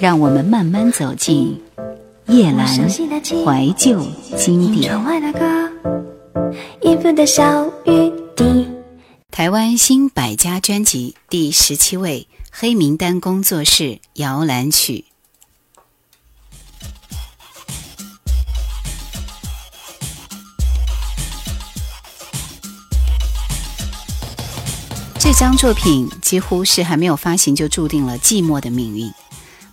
让我们慢慢走进叶阑怀旧经典。台湾新百家专辑第十七位，黑名单工作室摇篮曲。这张作品几乎是还没有发行就注定了寂寞的命运。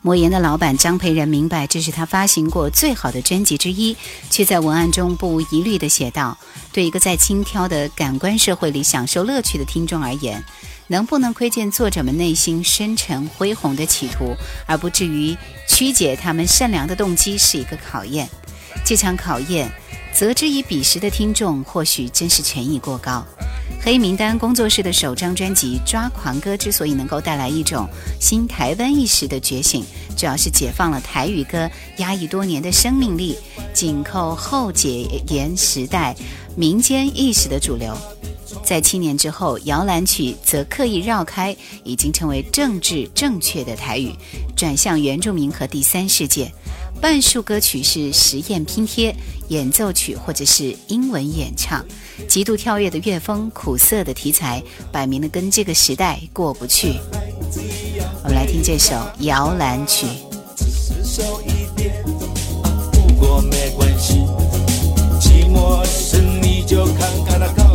魔岩的老板张培仁明白这是他发行过最好的专辑之一，却在文案中不无疑虑地写道：“对一个在轻佻的感官社会里享受乐趣的听众而言，能不能窥见作者们内心深沉恢宏的企图，而不至于曲解他们善良的动机，是一个考验。这场考验，择之以彼时的听众，或许真是权益过高。”黑名单工作室的首张专辑《抓狂歌》之所以能够带来一种新台湾意识的觉醒，主要是解放了台语歌压抑多年的生命力，紧扣后解严时代民间意识的主流。在七年之后，摇篮曲则刻意绕开已经成为政治正确的台语，转向原住民和第三世界。半数歌曲是实验拼贴、演奏曲或者是英文演唱，极度跳跃的乐风、苦涩的题材，摆明了跟这个时代过不去。我们来听这首《摇篮曲》。不过没关系，寂寞时你就看看那高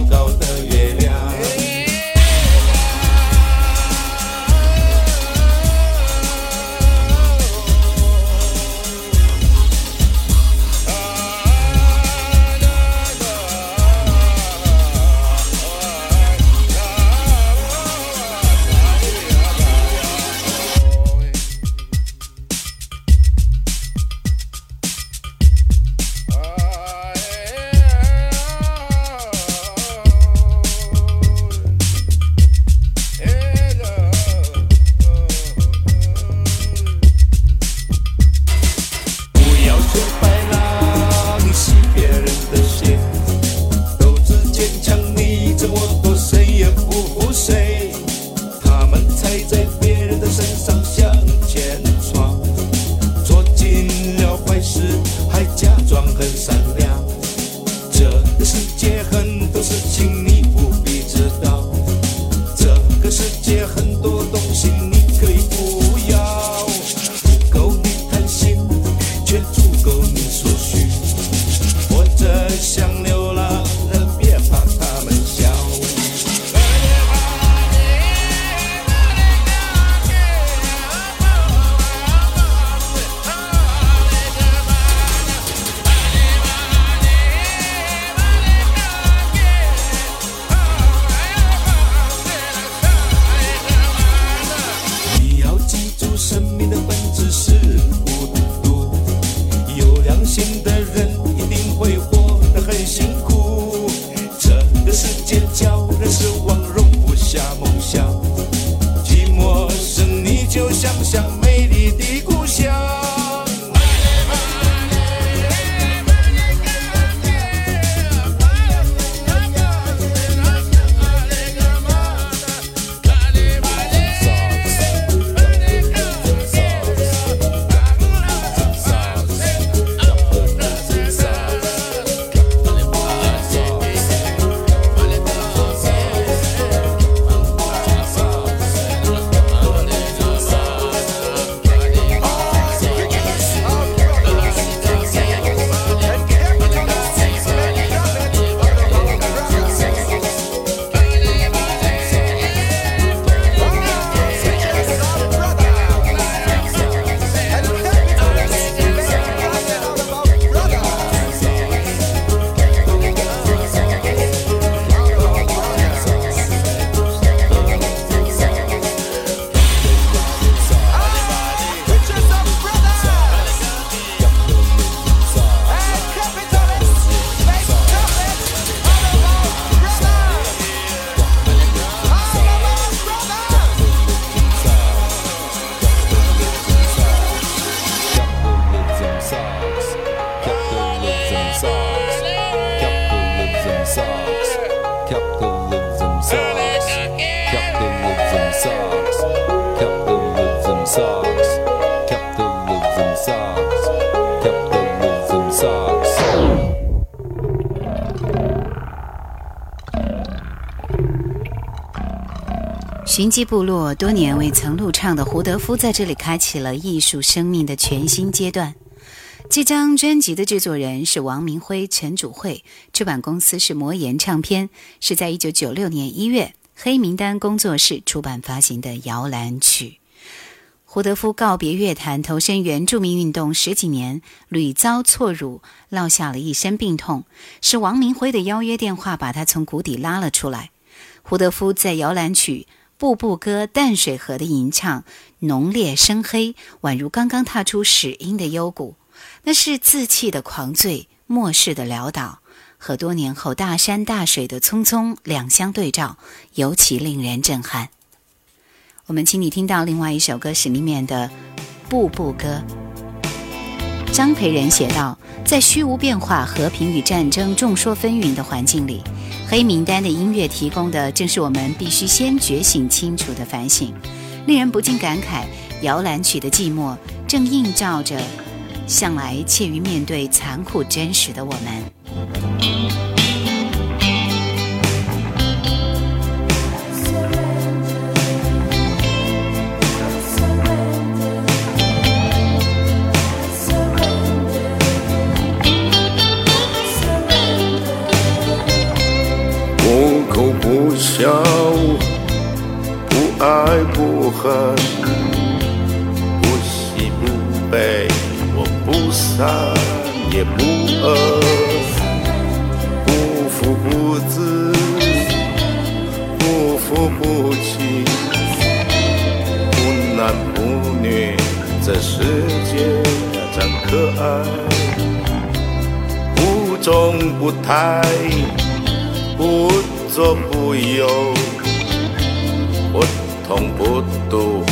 寻迹部落多年未曾录唱的胡德夫在这里开启了艺术生命的全新阶段。这张专辑的制作人是王明辉、陈祖慧，出版公司是魔岩唱片，是在一九九六年一月黑名单工作室出版发行的《摇篮曲》。胡德夫告别乐坛，投身原住民运动十几年，屡遭错辱，落下了一身病痛。是王明辉的邀约电话把他从谷底拉了出来。胡德夫在《摇篮曲》。步步歌淡水河的吟唱，浓烈深黑，宛如刚刚踏出始音的幽谷。那是自弃的狂醉，末世的潦倒，和多年后大山大水的匆匆两相对照，尤其令人震撼。我们请你听到另外一首歌是里面的《步步歌》。张培仁写道：在虚无变化、和平与战争众说纷纭的环境里。黑名单的音乐提供的，正是我们必须先觉醒清楚的反省，令人不禁感慨：摇篮曲的寂寞，正映照着向来怯于面对残酷真实的我们。笑，不爱不恨，不喜不悲，我不散也不饿，不负不自，不负不弃，不男不女，这世界真可爱，不忠不太，不。做不有，不痛不独，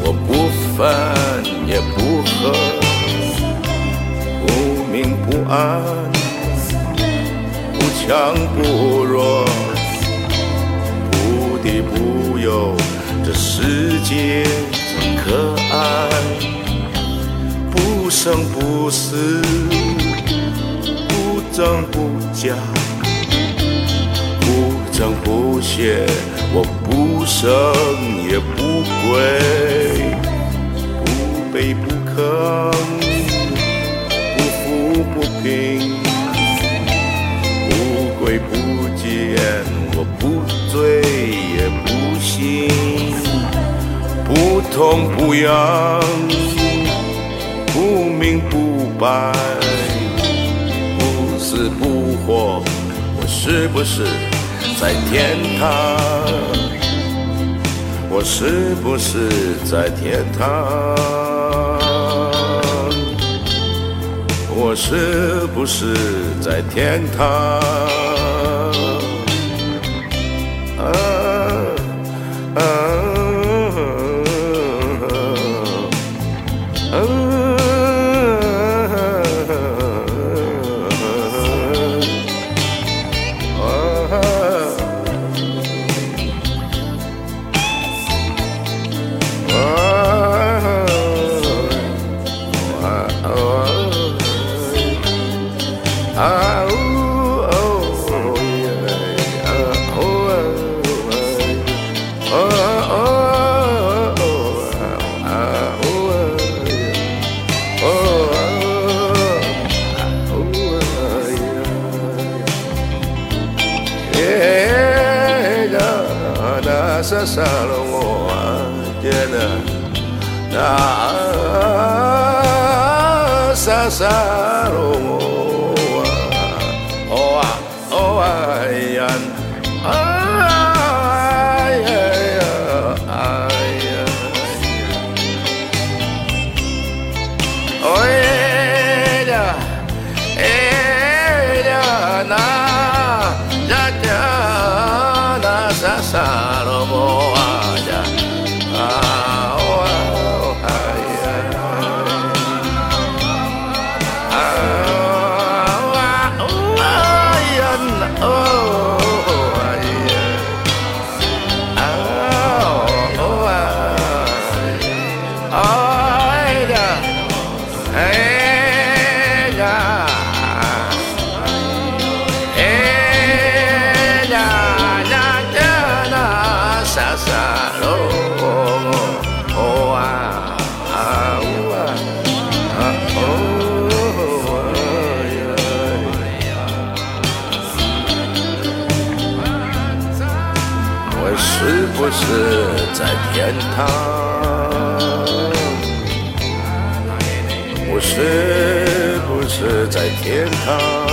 我不分也不合，不明不暗，不强不弱，不敌不忧，这世界真可爱，不生不死，不增不假。生不歇，我不生也不归，不卑不亢，不富不平，不贵不贱，我不醉也不醒，不痛不痒，不明不白，不死不活，我是不是？在天堂，我是不是在天堂？我是不是在天堂？啊啊 sa sa sa 在天堂，我是不是在天堂？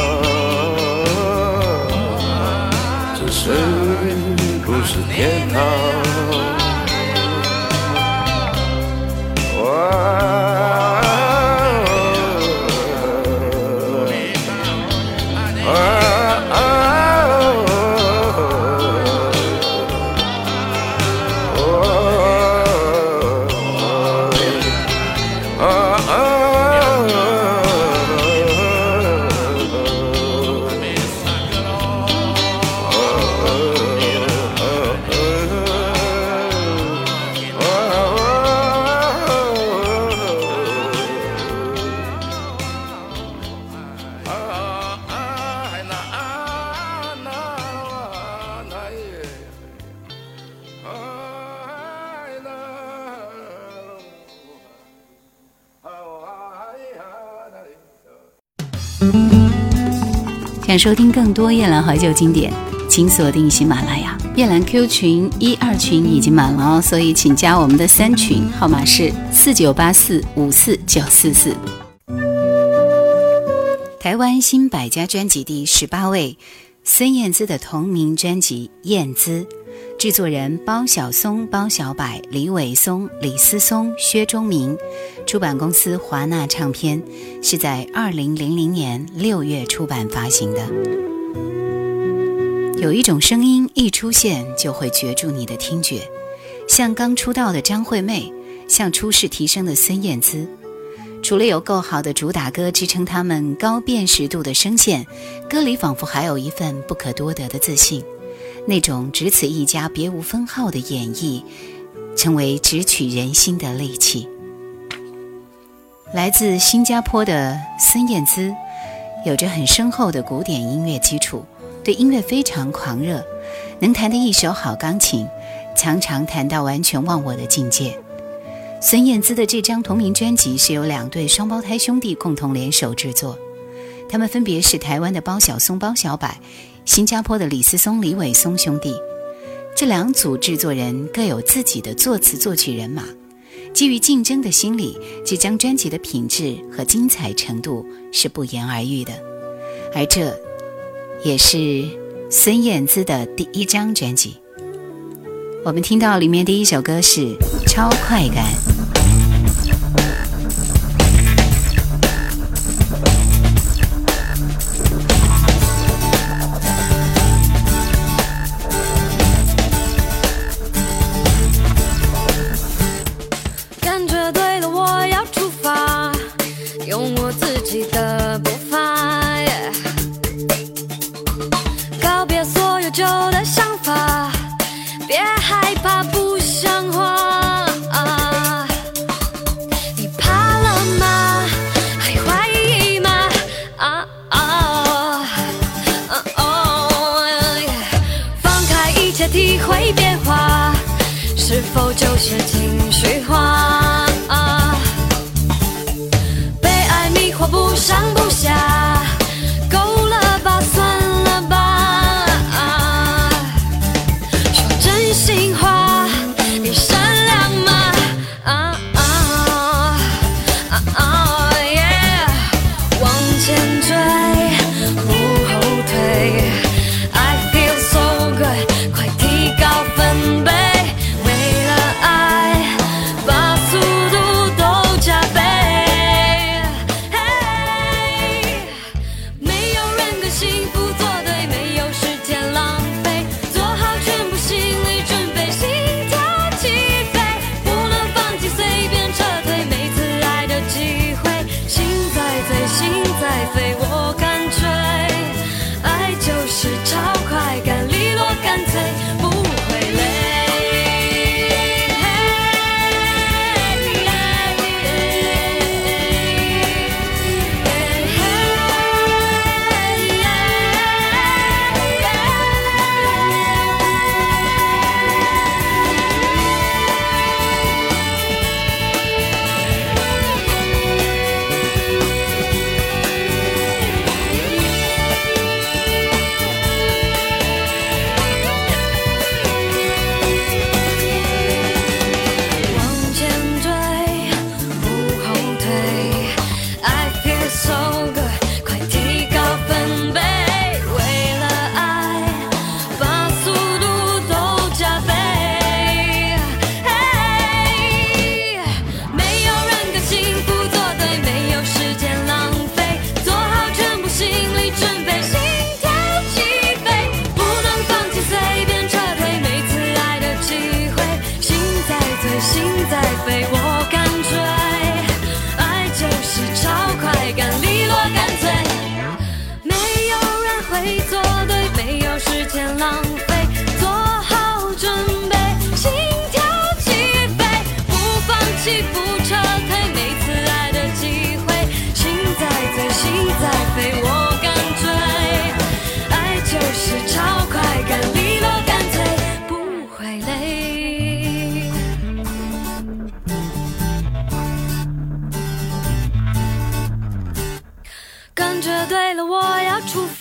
想收听更多夜兰怀旧经典，请锁定喜马拉雅。夜兰 Q 群一二群已经满了哦，所以请加我们的三群，号码是四九八四五四九四四。台湾新百家专辑第十八位，孙燕姿的同名专辑《燕姿》。制作人包小松、包小柏、李伟松、李思松、薛忠明，出版公司华纳唱片，是在二零零零年六月出版发行的。有一种声音一出现就会攫住你的听觉，像刚出道的张惠妹，像初试提升的孙燕姿。除了有够好的主打歌支撑他们高辨识度的声线，歌里仿佛还有一份不可多得的自信。那种只此一家，别无分号的演绎，成为直取人心的利器。来自新加坡的孙燕姿，有着很深厚的古典音乐基础，对音乐非常狂热，能弹得一手好钢琴，常常弹到完全忘我的境界。孙燕姿的这张同名专辑是由两对双胞胎兄弟共同联手制作，他们分别是台湾的包小松、包小柏。新加坡的李思松、李伟松兄弟，这两组制作人各有自己的作词作曲人马。基于竞争的心理，这张专辑的品质和精彩程度是不言而喻的。而这，也是孙燕姿的第一张专辑。我们听到里面第一首歌是《超快感》。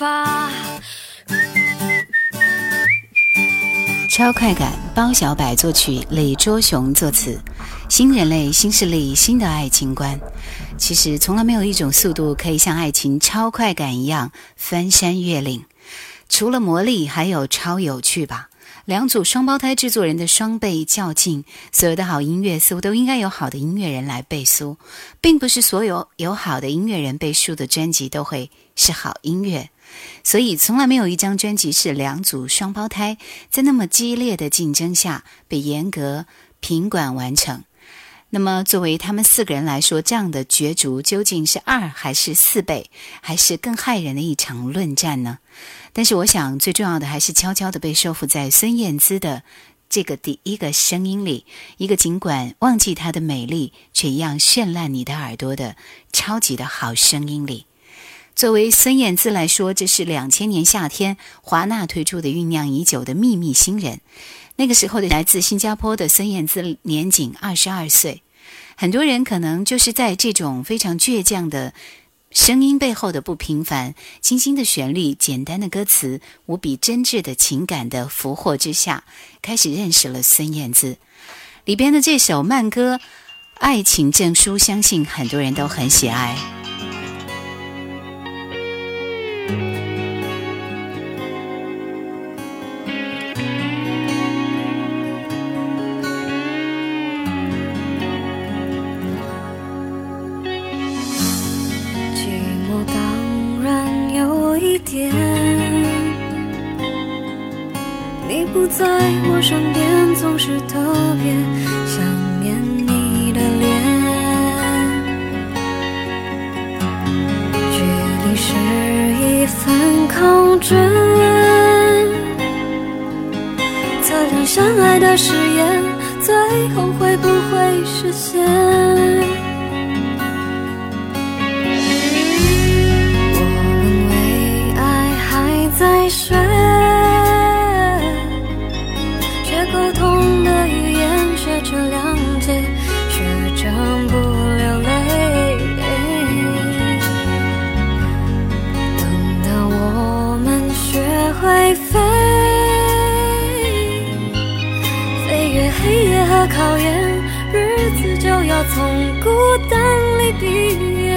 发。超快感，包小柏作曲，李卓雄作词。新人类、新势力、新的爱情观。其实从来没有一种速度可以像爱情超快感一样翻山越岭。除了魔力，还有超有趣吧。两组双胞胎制作人的双倍较劲，所有的好音乐似乎都应该有好的音乐人来背书，并不是所有有好的音乐人背书的专辑都会是好音乐。所以，从来没有一张专辑是两组双胞胎在那么激烈的竞争下被严格品管完成。那么，作为他们四个人来说，这样的角逐究竟是二还是四倍，还是更骇人的一场论战呢？但是，我想最重要的还是悄悄地被收服在孙燕姿的这个第一个声音里，一个尽管忘记她的美丽，却一样绚烂你的耳朵的超级的好声音里。作为孙燕姿来说，这是两千年夏天华纳推出的酝酿已久的秘密新人。那个时候的来自新加坡的孙燕姿年仅二十二岁，很多人可能就是在这种非常倔强的声音背后的不平凡、清新的旋律、简单的歌词、无比真挚的情感的俘获之下，开始认识了孙燕姿。里边的这首慢歌《爱情证书》，相信很多人都很喜爱。在我身边，总是特别想念你的脸。距离是一份考卷，测量相爱的誓言，最后会不会实现？毕业。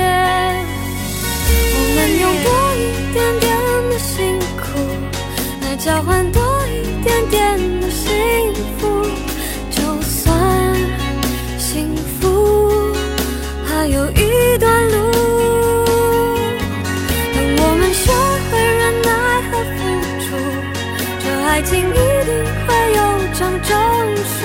我们用多一点点的辛苦来交换多一点点的幸福，就算幸福还有一段路。等我们学会忍耐和付出，这爱情一定会有张证书，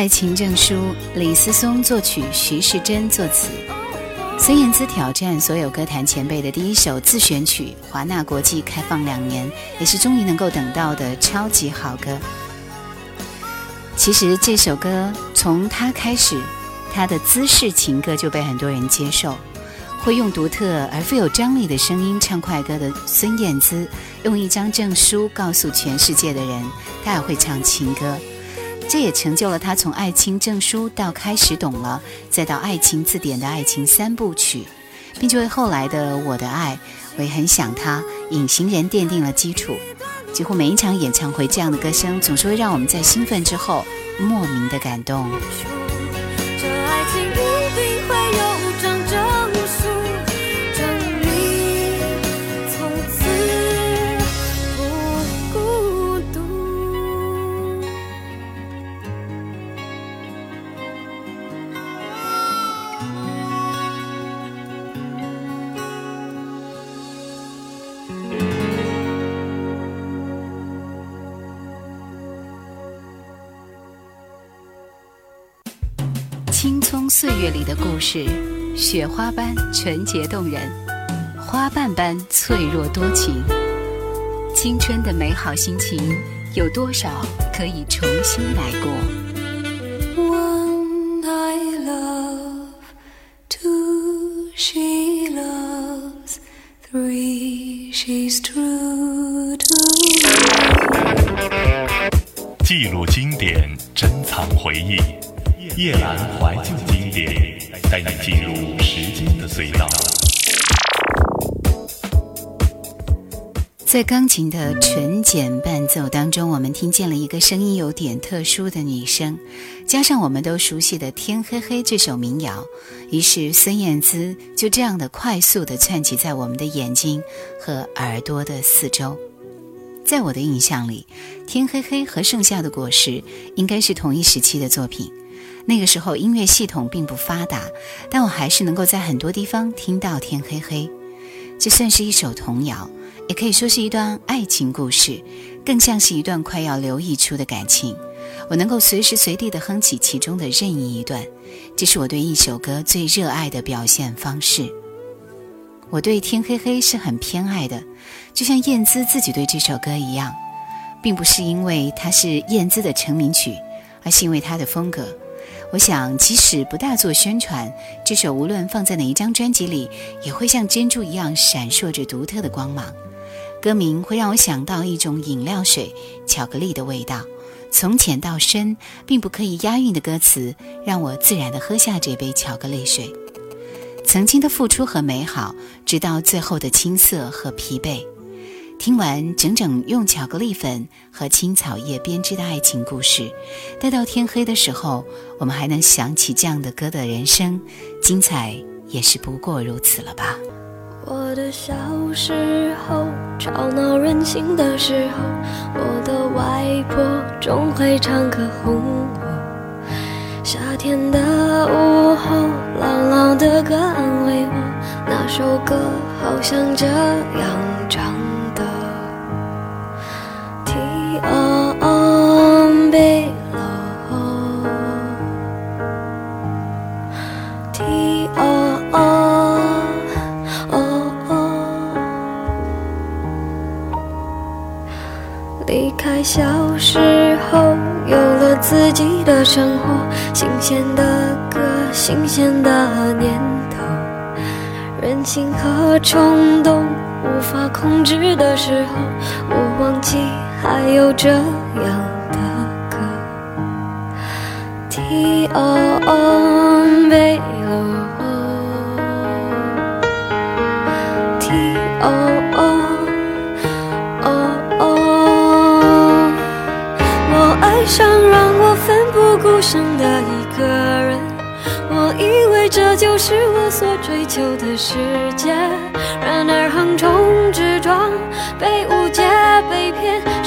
爱情证书》，李思松作曲，徐世珍作词。孙燕姿挑战所有歌坛前辈的第一首自选曲，华纳国际开放两年，也是终于能够等到的超级好歌。其实这首歌从他开始，他的姿势情歌就被很多人接受。会用独特而富有张力的声音唱快歌的孙燕姿，用一张证书告诉全世界的人，她也会唱情歌。这也成就了他从爱情证书到开始懂了，再到爱情字典的爱情三部曲，并且为后来的我的爱，为很想他，隐形人奠定了基础。几乎每一场演唱会，这样的歌声总是会让我们在兴奋之后莫名的感动。岁月里的故事，雪花般纯洁动人，花瓣般脆弱多情。青春的美好心情，有多少可以重新来过？One I love, two she loves, three she's true to me。记录经典，珍藏回忆。夜阑怀旧经典，带你进入时间的隧道。在钢琴的纯简伴奏当中，我们听见了一个声音有点特殊的女声，加上我们都熟悉的《天黑黑》这首民谣，于是孙燕姿就这样的快速的窜起在我们的眼睛和耳朵的四周。在我的印象里，《天黑黑》和《盛夏的果实》应该是同一时期的作品。那个时候音乐系统并不发达，但我还是能够在很多地方听到《天黑黑》。这算是一首童谣，也可以说是一段爱情故事，更像是一段快要流溢出的感情。我能够随时随地地哼起其中的任意一段，这是我对一首歌最热爱的表现方式。我对《天黑黑》是很偏爱的，就像燕姿自己对这首歌一样，并不是因为它是燕姿的成名曲，而是因为它的风格。我想，即使不大做宣传，这首无论放在哪一张专辑里，也会像珍珠一样闪烁着独特的光芒。歌名会让我想到一种饮料水——巧克力的味道。从浅到深，并不可以押韵的歌词，让我自然地喝下这杯巧克力水。曾经的付出和美好，直到最后的青涩和疲惫。听完整整用巧克力粉和青草叶编织的爱情故事，待到天黑的时候，我们还能想起这样的歌的人生，精彩也是不过如此了吧。我的小时候，吵闹任性的时候，我的外婆总会唱歌哄我。夏天的午后，朗朗的歌安慰我，那首歌好像这样唱。小时候有了自己的生活，新鲜的歌，新鲜的念头，任性和冲动无法控制的时候，我忘记还有这样的歌。T O O B O T O O。想让我奋不顾身的一个人，我以为这就是我所追求的世界。然而横冲直撞，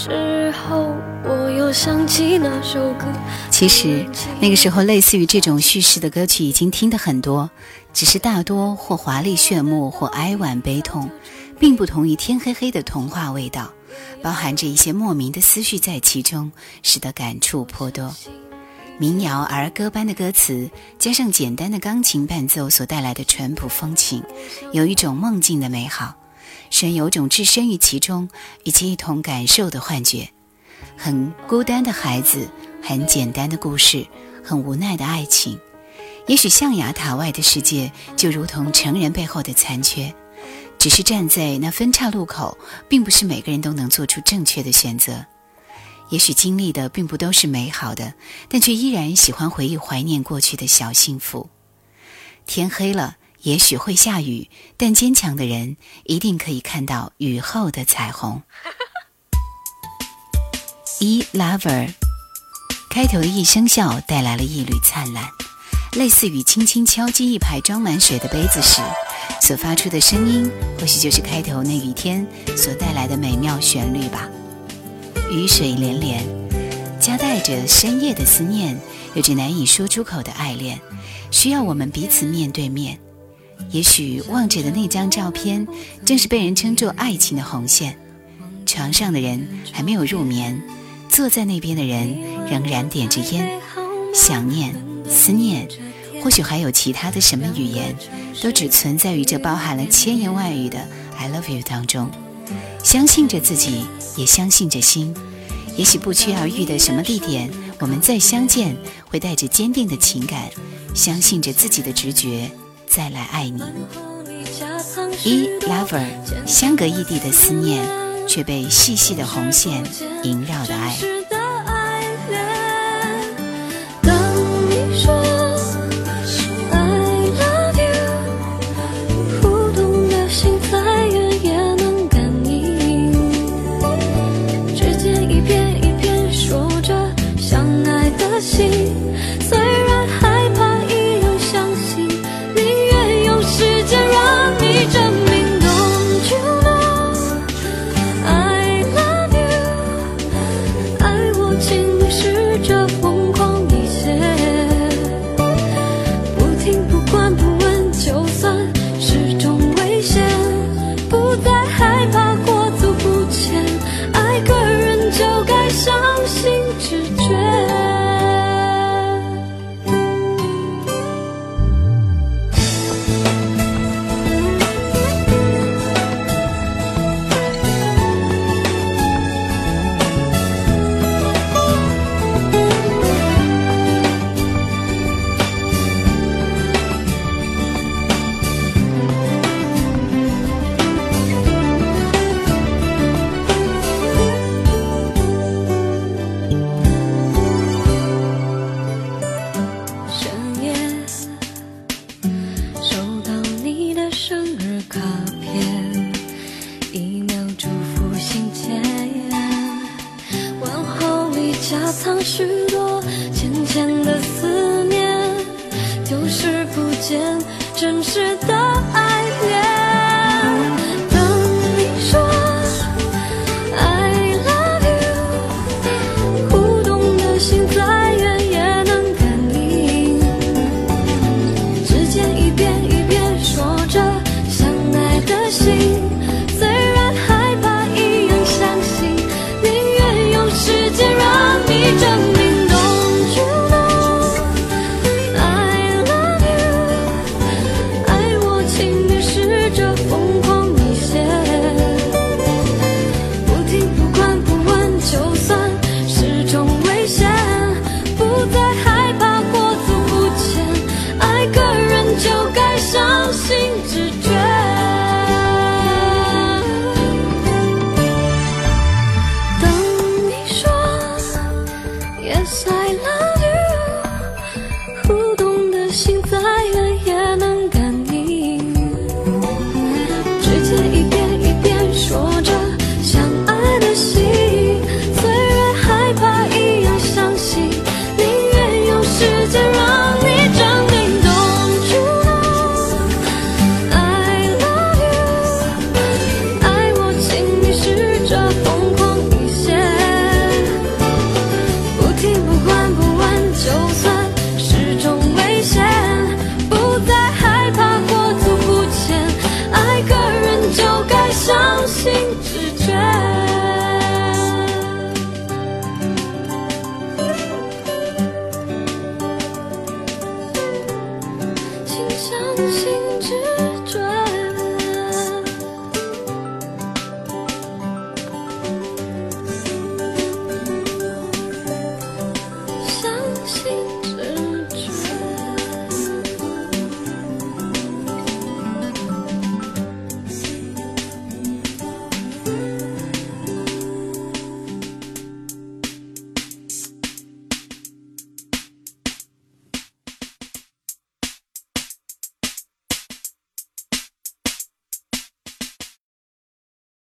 时候，我又想起那首歌。其实那个时候，类似于这种叙事的歌曲已经听得很多，只是大多或华丽炫目，或哀婉悲痛，并不同于天黑黑的童话味道，包含着一些莫名的思绪在其中，使得感触颇多。民谣儿歌般的歌词，加上简单的钢琴伴奏所带来的淳朴风情，有一种梦境的美好，使人有种置身于其中，以及一同感受的幻觉。很孤单的孩子，很简单的故事，很无奈的爱情。也许象牙塔外的世界，就如同成人背后的残缺。只是站在那分岔路口，并不是每个人都能做出正确的选择。也许经历的并不都是美好的，但却依然喜欢回忆、怀念过去的小幸福。天黑了，也许会下雨，但坚强的人一定可以看到雨后的彩虹。一 lover 开头的一声笑带来了一缕灿烂，类似于轻轻敲击一排装满水的杯子时所发出的声音，或许就是开头那雨天所带来的美妙旋律吧。雨水连连，夹带着深夜的思念，有着难以说出口的爱恋，需要我们彼此面对面。也许望着的那张照片，正是被人称作爱情的红线。床上的人还没有入眠，坐在那边的人仍然点着烟。想念、思念，或许还有其他的什么语言，都只存在于这包含了千言万语的 “I love you” 当中。相信着自己，也相信着心。也许不期而遇的什么地点，我们再相见，会带着坚定的情感，相信着自己的直觉，再来爱你。一 lover，相隔异地的思念，却被细细的红线萦绕的爱。